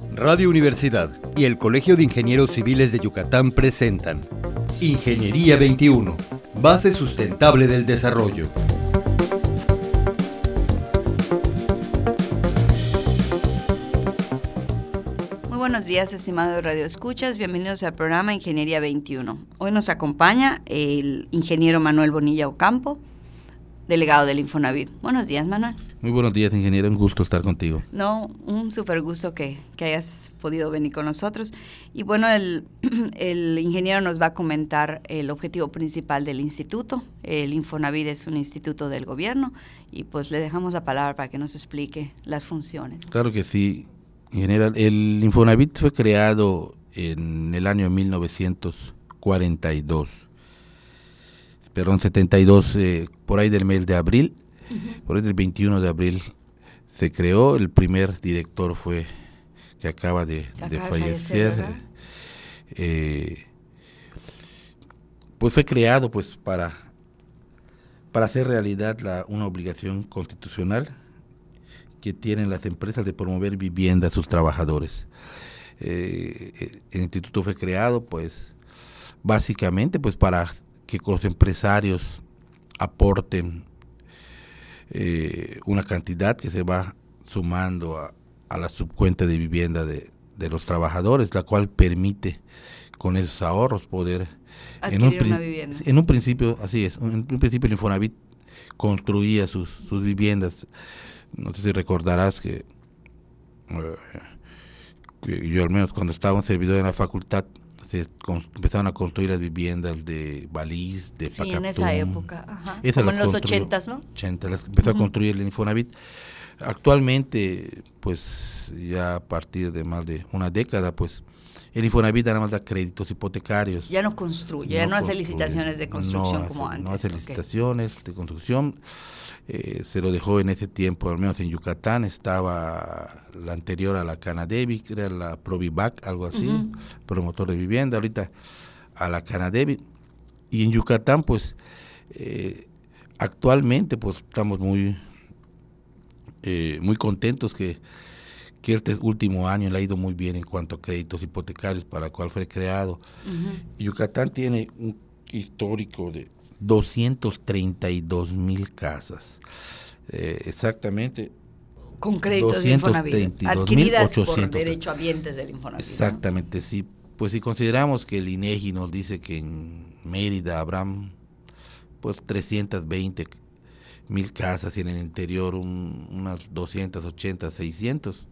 Radio Universidad y el Colegio de Ingenieros Civiles de Yucatán presentan Ingeniería 21, base sustentable del desarrollo. Muy buenos días, estimados Radio Escuchas. Bienvenidos al programa Ingeniería 21. Hoy nos acompaña el ingeniero Manuel Bonilla Ocampo, delegado del Infonavit. Buenos días, Manuel. Muy buenos días, ingeniero. Un gusto estar contigo. No, un súper gusto que, que, hayas podido venir con nosotros. Y bueno, el, el, ingeniero nos va a comentar el objetivo principal del instituto. El Infonavit es un instituto del gobierno y pues le dejamos la palabra para que nos explique las funciones. Claro que sí, ingeniero. El Infonavit fue creado en el año 1942. Perdón, 72, eh, por ahí del mes de abril por el 21 de abril se creó, el primer director fue que acaba de, de fallecer. eh, pues fue creado pues para, para hacer realidad la, una obligación constitucional que tienen las empresas de promover vivienda a sus trabajadores. Eh, el instituto fue creado pues básicamente pues para que los empresarios aporten eh, una cantidad que se va sumando a, a la subcuenta de vivienda de, de, los trabajadores, la cual permite con esos ahorros poder en un, en un, principio, así es, en un principio el Infonavit construía sus, sus viviendas. No sé si recordarás que, eh, que yo al menos cuando estaba un servidor en la facultad, se empezaron a construir las viviendas de Baliz, de sí, Pacatún. en esa época, Ajá. como en los ochentas, ¿no? 80, las empezó uh -huh. a construir el Infonavit. Actualmente, pues ya a partir de más de una década, pues el Infonavit nada más da créditos hipotecarios. Ya no construye, no ya no hace licitaciones de construcción no como hace, antes. No hace licitaciones de construcción. Eh, se lo dejó en ese tiempo, al menos en Yucatán, estaba la anterior a la Canadevi, que era la Provivac, algo así, uh -huh. promotor de vivienda, ahorita a la Canadevi. Y en Yucatán, pues, eh, actualmente, pues, estamos muy, eh, muy contentos que, que este último año le ha ido muy bien en cuanto a créditos hipotecarios para el cual fue creado. Uh -huh. Yucatán tiene un histórico de 232 mil casas. Eh, exactamente. Con créditos de Infonavit. Adquiridas por derecho habientes del Infonavit. Exactamente, ¿no? sí. Pues si consideramos que el INEGI nos dice que en Mérida habrán pues 320 mil casas y en el interior un, unas 280, 600,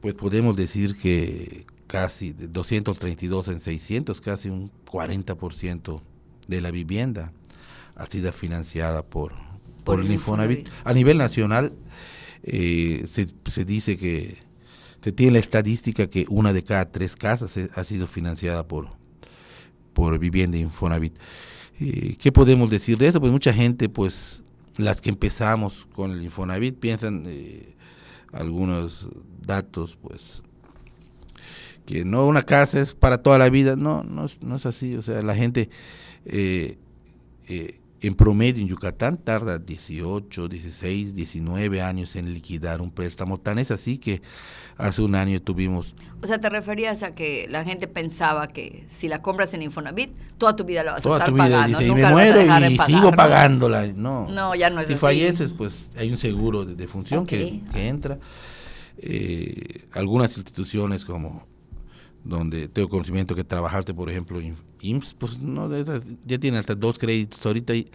pues podemos decir que casi 232 en 600, casi un 40% de la vivienda ha sido financiada por, por, por el Infonavit. Infonavit. A nivel nacional eh, se, se, dice que se tiene la estadística que una de cada tres casas ha sido financiada por, por vivienda Infonavit. Eh, ¿Qué podemos decir de eso? Pues mucha gente, pues las que empezamos con el Infonavit piensan eh, algunos datos, pues que no una casa es para toda la vida, no, no, no es así, o sea, la gente eh, eh, en promedio en Yucatán tarda 18, 16, 19 años en liquidar un préstamo. Tan es así que hace un año tuvimos... O sea, te referías a que la gente pensaba que si la compras en Infonavit, toda tu vida la vas toda a estar tu vida, pagando. Dice, Nunca y me muero y pagar, sigo ¿no? pagándola. No, no ya no es Si así. falleces, pues hay un seguro de, de función okay. que, que, entra. Eh, algunas instituciones como donde tengo conocimiento que trabajaste, por ejemplo, IMSS, pues no, ya tienen hasta dos créditos ahorita. Y,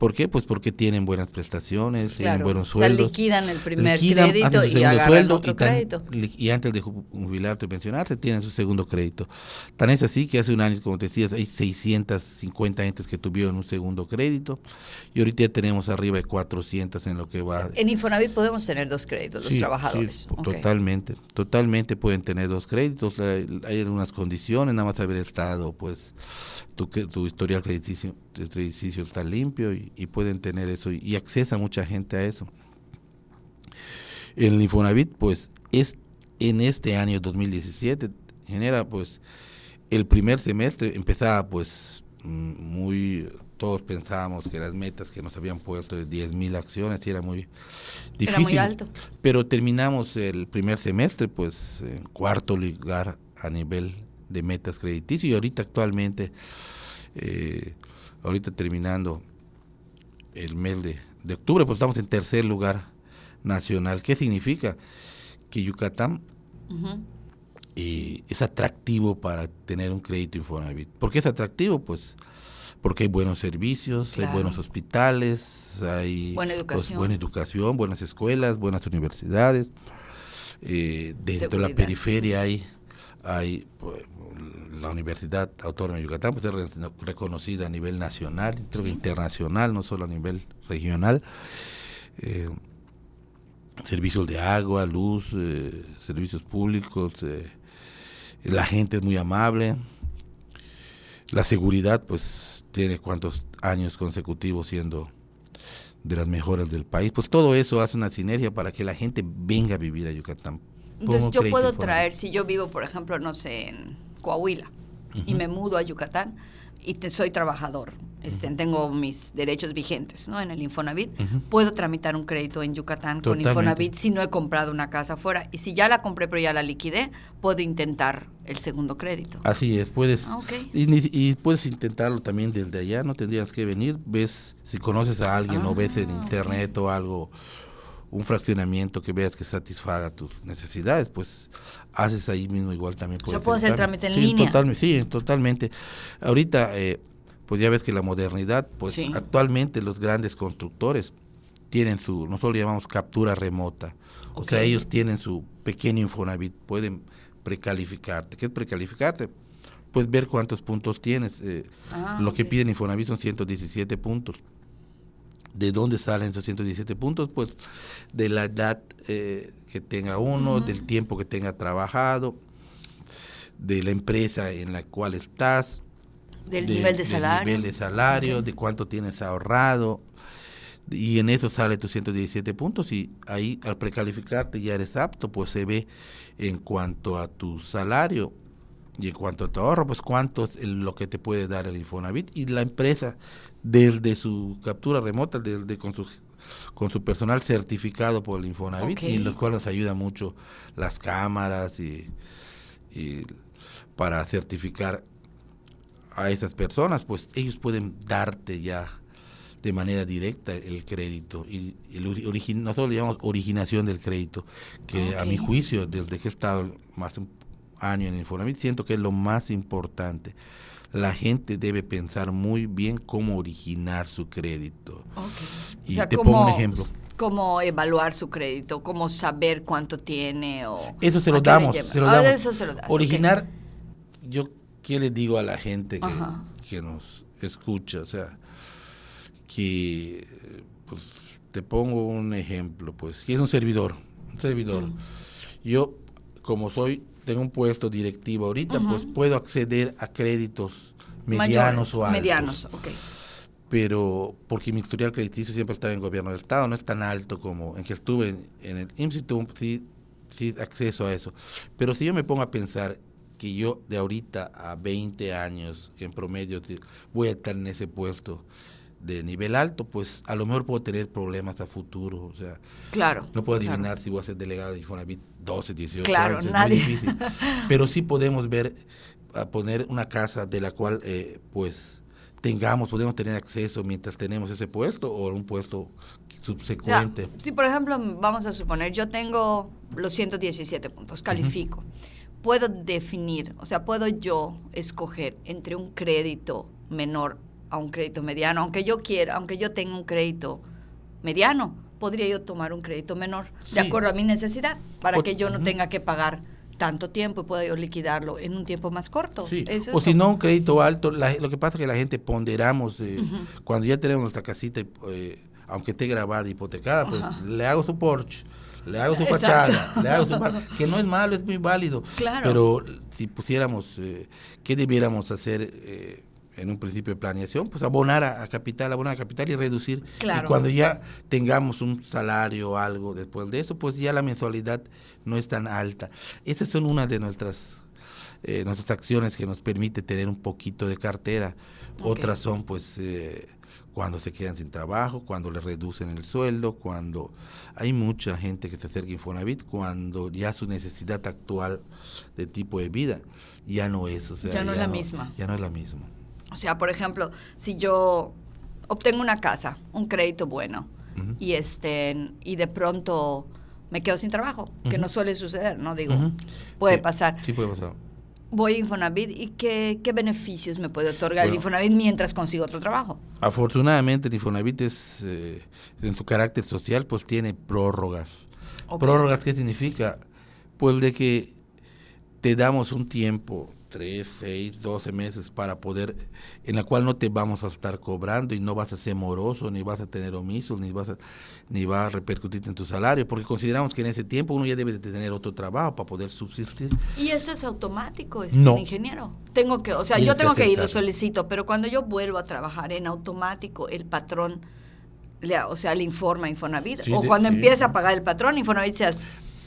¿Por qué? Pues porque tienen buenas prestaciones, claro. tienen buenos sueldos. O sea, liquidan el primer liquidan, crédito y agarran sueldo otro y, tan, crédito. y antes de jubilarte o pensionarte tienen su segundo crédito. Tan es así que hace un año, como te decías, hay 650 entes que tuvieron un segundo crédito y ahorita ya tenemos arriba de 400 en lo que va. O sea, en Infonavit podemos tener dos créditos, los trabajadores. Sí, okay. Totalmente, totalmente pueden tener dos créditos. Hay algunas condiciones, nada más haber estado, pues, tu, tu historial crediticio, crediticio está limpio y, y, pueden tener eso y, y accesa mucha gente a eso. El Infonavit, pues, es en este año 2017 genera, pues, el primer semestre empezaba, pues, muy todos pensábamos que las metas que nos habían puesto de 10 mil acciones era muy difícil. muy alto. Pero terminamos el primer semestre pues en cuarto lugar a nivel de metas crediticias y ahorita actualmente, eh, ahorita terminando el mes de, de octubre, pues estamos en tercer lugar nacional. ¿Qué significa? Que Yucatán es atractivo para tener un crédito Infonavit. ¿Por qué es atractivo? Pues porque hay buenos servicios, hay buenos hospitales, hay buena pues, educación, buena educación buenas escuelas, buenas universidades. Eh, dentro de la periferia hay, hay pues, la Universidad Autónoma de Yucatán, pues es reconocida a nivel nacional, creo que internacional, no solo a nivel regional. Eh, servicios de agua, luz, eh, servicios públicos, eh, la gente es muy amable, la seguridad pues tiene cuantos años consecutivos siendo de las mejores del país, pues todo eso hace una sinergia para que la gente venga a vivir a Yucatán. Entonces yo puedo traer, si yo vivo por ejemplo, no sé, en Coahuila y me mudo a Yucatán, y soy trabajador, este, tengo mis derechos vigentes ¿no? en el Infonavit, puedo tramitar un crédito en Yucatán con Infonavit si no he comprado una casa afuera. Y si ya la compré pero ya la liquidé, puedo intentar el segundo crédito. Así es, puedes. Ah, y, puedes intentarlo también desde allá, no tendrías que venir. Ves, si conoces a alguien o ves en ah, internet o algo un fraccionamiento que veas que satisfaga tus necesidades, pues haces ahí mismo igual también. Puedes hacer trámite en sí, línea. sí, totalmente. Ahorita, eh, pues ya ves que la modernidad, pues actualmente los grandes constructores tienen su, nosotros le llamamos captura remota. O sea, ellos tienen su pequeño Infonavit, pueden precalificarte. ¿Qué es precalificarte? Pues ver cuántos puntos tienes. Eh, ah, lo que piden Infonavit son 117 puntos ¿De dónde salen esos 117 puntos? Pues de la edad eh, que tenga uno, del tiempo que tenga trabajado, de la empresa en la cual estás, del nivel de salario, nivel de, salario de cuánto tienes ahorrado, y en eso sale tus 117 puntos y ahí al precalificarte ya eres apto, pues se ve en cuanto a tu salario y en cuanto a tu ahorro, pues cuánto es lo que te puede dar el Infonavit y la empresa desde su captura remota, desde con su con su personal certificado por el Infonavit y en los cuales ayuda mucho las cámaras y, para certificar a esas personas, pues ellos pueden darte ya de manera directa el crédito. Y el nosotros le llamamos originación del crédito, que a mi juicio desde que he estado más un año en Infonavit siento que es lo más importante la gente debe pensar muy bien cómo originar su crédito. Y te pongo un ejemplo. Cómo evaluar su crédito, cómo saber cuánto tiene o... Eso se lo damos, se lo ah, Eso se lo das, Originar, yo qué le digo a la gente que, nos escucha, o sea, que pues te pongo un ejemplo, pues, que es un servidor, un servidor. Mm. Yo, como soy tengo un puesto directivo ahorita, pues puedo acceder a créditos medianos o altos. Medianos, ok. Pero porque mi historial crediticio siempre está en gobierno del Estado, no es tan alto como en que estuve en, el IMSS, sí, sí acceso a eso. Pero si yo me pongo a pensar que yo de ahorita a 20 años en promedio voy a estar en ese puesto de nivel alto, pues a lo mejor puedo tener problemas a futuro. O sea, claro, no puedo adivinar si voy a ser delegado de Infonavit 12, 18 claro, años, nadie. es muy difícil. Pero sí podemos ver, a poner una casa de la cual, eh, pues, tengamos, podemos tener acceso mientras tenemos ese puesto o un puesto subsecuente. si, por ejemplo, vamos a suponer, yo tengo los 117 puntos, califico. Puedo definir, o sea, puedo yo escoger entre un crédito menor a un crédito mediano, aunque yo quiera, aunque yo tenga un crédito mediano, podría yo tomar un crédito menor, de acuerdo a mi necesidad, para que yo no tenga que pagar tanto tiempo y pueda yo liquidarlo en un tiempo más corto. o si no, un crédito alto, lo que pasa es que la gente ponderamos, eh, cuando ya tenemos nuestra casita, eh, aunque esté grabada, hipotecada, pues le hago su Porsche le hago su fachada, le hago su que no es malo, es muy válido. Claro. Pero si pusiéramos, eh, ¿qué debiéramos hacer? Eh, en un principio de planeación, pues abonar a, capital, abonar a capital y reducir. Y cuando ya tengamos un salario o algo después de eso, pues ya la mensualidad no es tan alta. Esas son una de nuestras eh, nuestras acciones que nos permite tener un poquito de cartera. Otras son pues eh, cuando se quedan sin trabajo, cuando les reducen el sueldo, cuando hay mucha gente que se acerca a Infonavit, cuando ya su necesidad actual de tipo de vida ya no es. O sea, ya no es la misma. Ya no es la misma. O sea, por ejemplo, si yo obtengo una casa, un crédito bueno, y este y de pronto me quedo sin trabajo, que no suele suceder, ¿no? Digo, puede pasar. Sí, puede pasar. Voy a Infonavit y qué, qué beneficios me puede otorgar el Infonavit mientras consigo otro trabajo. Afortunadamente el Infonavit es, eh, en su carácter social, pues tiene prórrogas. ¿Prórrogas qué significa? Pues de que te damos un tiempo 3, 6, 12 meses para poder, en la cual no te vamos a estar cobrando y no vas a ser moroso, ni vas a tener omisos, ni vas a, ni va a repercutir en tu salario, porque consideramos que en ese tiempo uno ya debe de tener otro trabajo para poder subsistir. ¿Y eso es automático, este no. ingeniero? Tengo que, o sea, yo tengo que, ir, lo solicito, pero cuando yo vuelvo a trabajar en automático, el patrón, le, o sea, le informa a Infonavit, o cuando empieza a pagar el patrón, Infonavit se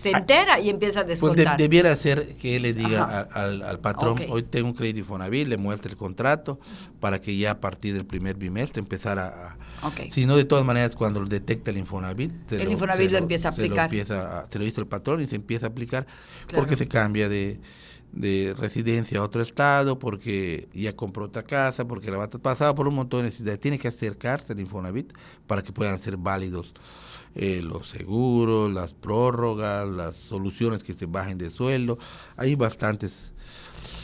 se ah, entera y empieza a pues descontar. Pues debiera ser que él le diga al, patrón, hoy tengo un crédito Infonavit, le muestre el contrato para que ya a partir del primer bimestre empezara a... Si no, de todas maneras, cuando detecta el Infonavit... el Infonavit lo, empieza a aplicar. Se lo, empieza lo dice el patrón y se empieza a aplicar porque se cambia de, de residencia a otro estado, porque ya compró otra casa, porque la va a pasar por un montón de necesidades. Tiene que acercarse al Infonavit para que puedan ser válidos eh, los seguros, las prórrogas, las soluciones que se bajen de sueldo. Hay bastantes.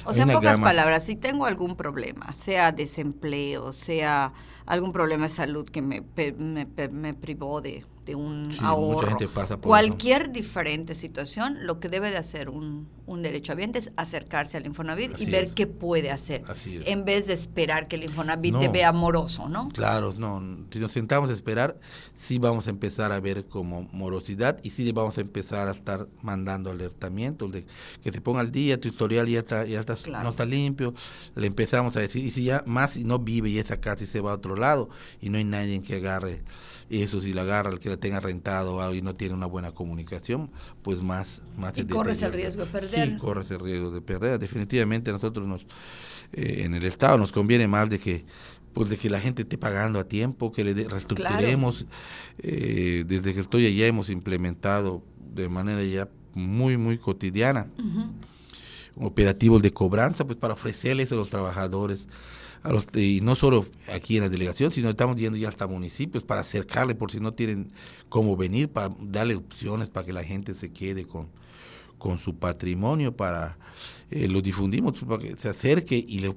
O sea, en pocas palabras, si tengo algún problema, sea desempleo, sea algún problema de salud que me, me, me privó de, un ahorro, cualquier diferente situación, lo que debe de hacer un, un derechohabiente es acercarse al Infonavit y ver qué puede hacer, en vez de esperar que el Infonavit te vea amoroso, ¿no? Claro, no, si nos sentamos a esperar, sí vamos a empezar a ver como morosidad y sí vamos a empezar a estar mandando alertamientos de que se ponga al día, tu historial ya está, ya está no está limpio, le empezamos a decir, y si ya más si no vive y esa casa y se va a otro lado y no hay nadie que agarre eso si la agarra el que la tenga rentado y no tiene una buena comunicación, pues más... más y corres el riesgo de perder. Sí, corres el riesgo de perder. Definitivamente nosotros nos, eh, en el Estado nos conviene más de que pues de que la gente esté pagando a tiempo, que le reestructuremos. Eh, desde que estoy allá hemos implementado de manera ya muy, muy cotidiana operativos de cobranza, pues para ofrecerles a los trabajadores los, y no solo aquí en la delegación, sino estamos yendo ya hasta municipios para acercarle por si no tienen cómo venir, para darle opciones para que la gente se quede con, con su patrimonio para eh, lo difundimos pues, para que se acerque y le,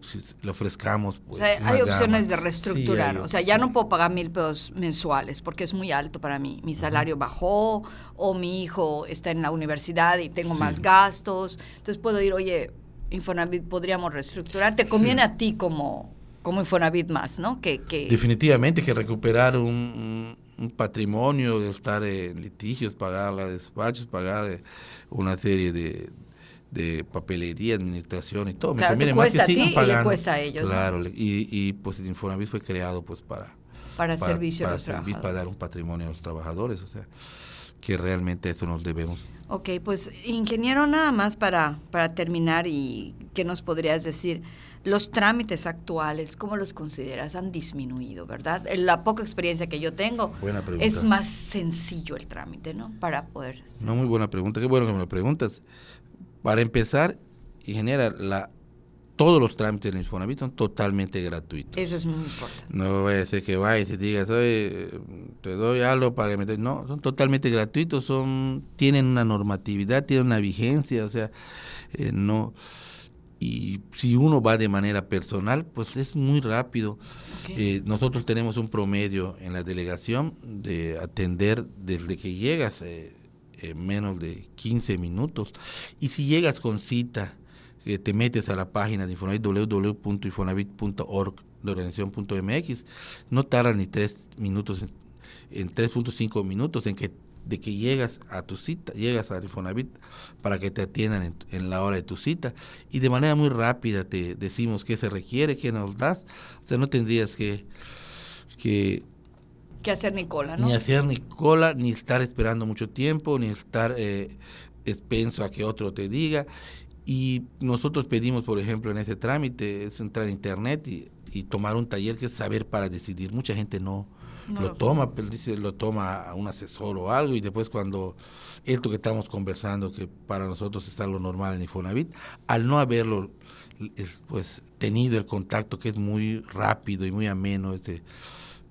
ofrezcamos pues, o sea, hay opciones de reestructurar. O sea ya no puedo pagar mil pesos mensuales porque es muy alto para mí. Mi salario bajó o mi hijo está en la universidad y tengo más gastos. Entonces puedo ir oye Infonavit podríamos reestructurar. Te conviene a ti como, como Infonavit más, ¿no? Que, que... Definitivamente que recuperar un, patrimonio, de estar en litigios, pagar los despachos, pagar eh, una serie de, de papelería, administración y todo. Claro, Me conviene más que sigan pagando. Y le cuesta a ellos. Claro, y, y pues el Infonavit fue creado pues para... Para, servicio para, servir, para dar un patrimonio a los trabajadores, o sea, que realmente eso nos debemos. Ok, pues ingeniero, nada más para, para terminar y qué nos podrías decir. Los trámites actuales, ¿cómo los consideras? Han disminuido, ¿verdad? La poca experiencia que yo tengo, es más sencillo el trámite, ¿no? Para poder... No, muy buena pregunta. Qué bueno que me lo preguntas. Para empezar, ingeniera, la todos los trámites del Infonavit son totalmente gratuitos. Eso es muy importante. No voy a decir que vaya y te digas, te doy algo para que me... No, son totalmente gratuitos, son tienen una normatividad, tienen una vigencia, o sea, eh, no... Y si uno va de manera personal, pues es muy rápido. Eh, nosotros tenemos un promedio en la delegación de atender desde que llegas eh, en menos de 15 minutos. Y si llegas con cita, que te metes a la página de Infonavit www.infonavit.org de organización.mx, no tardas ni tres minutos, en 3.5 minutos en que de que llegas a tu cita, llegas a Infonavit para que te atiendan en, la hora de tu cita. Y de manera muy rápida te decimos qué se requiere, qué nos das, o sea, no tendrías que, que que hacer ni cola, ¿no? Ni hacer ni cola, ni estar esperando mucho tiempo, ni estar eh, expenso a que otro te diga Y nosotros pedimos, por ejemplo, en ese trámite, es entrar a internet y, tomar un taller que es saber para decidir. Mucha gente no, lo, toma, pues dice, lo toma a un asesor o algo y después cuando esto que estamos conversando, que para nosotros es algo normal en Infonavit, al no haberlo pues tenido el contacto que es muy rápido y muy ameno ese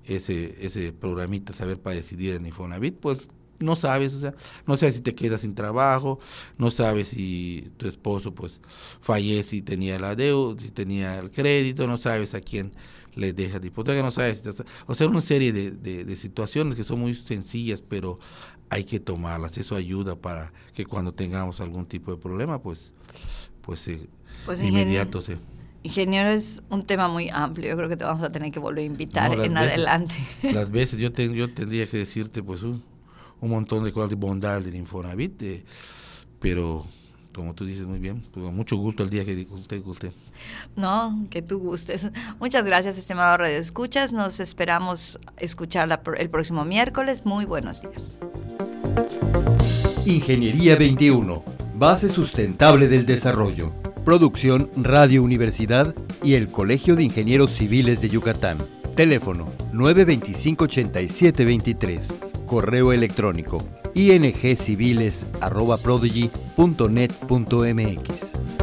ese ese programita saber para decidir en Infonavit, pues no sabes, o sea, no sabes si te quedas sin trabajo, no sabes si tu esposo pues fallece y tenía la deuda, si tenía el crédito, no sabes a quién le deja de hipoteca, no sabes, o sea, una serie de, de, situaciones que son muy sencillas, pero hay que tomarlas, eso ayuda para que cuando tengamos algún tipo de problema, pues, pues, eh, pues inmediato se... Ingeniero es un tema muy amplio, yo creo que te vamos a tener que volver a invitar en adelante. Las veces yo, yo tendría que decirte pues un, un montón de cosas de bondad del Infonavit, eh, pero como tú dices muy bien, pues, con mucho gusto el día que usted guste. No, que tú gustes. Muchas gracias, estimado Radio Escuchas. Nos esperamos escucharla el próximo miércoles. Muy buenos días. Ingeniería 21, base sustentable del desarrollo. Producción Radio Universidad y el Colegio de Ingenieros Civiles de Yucatán. Teléfono 925-8723. Correo electrónico ingciviles.prodigy.net.mx.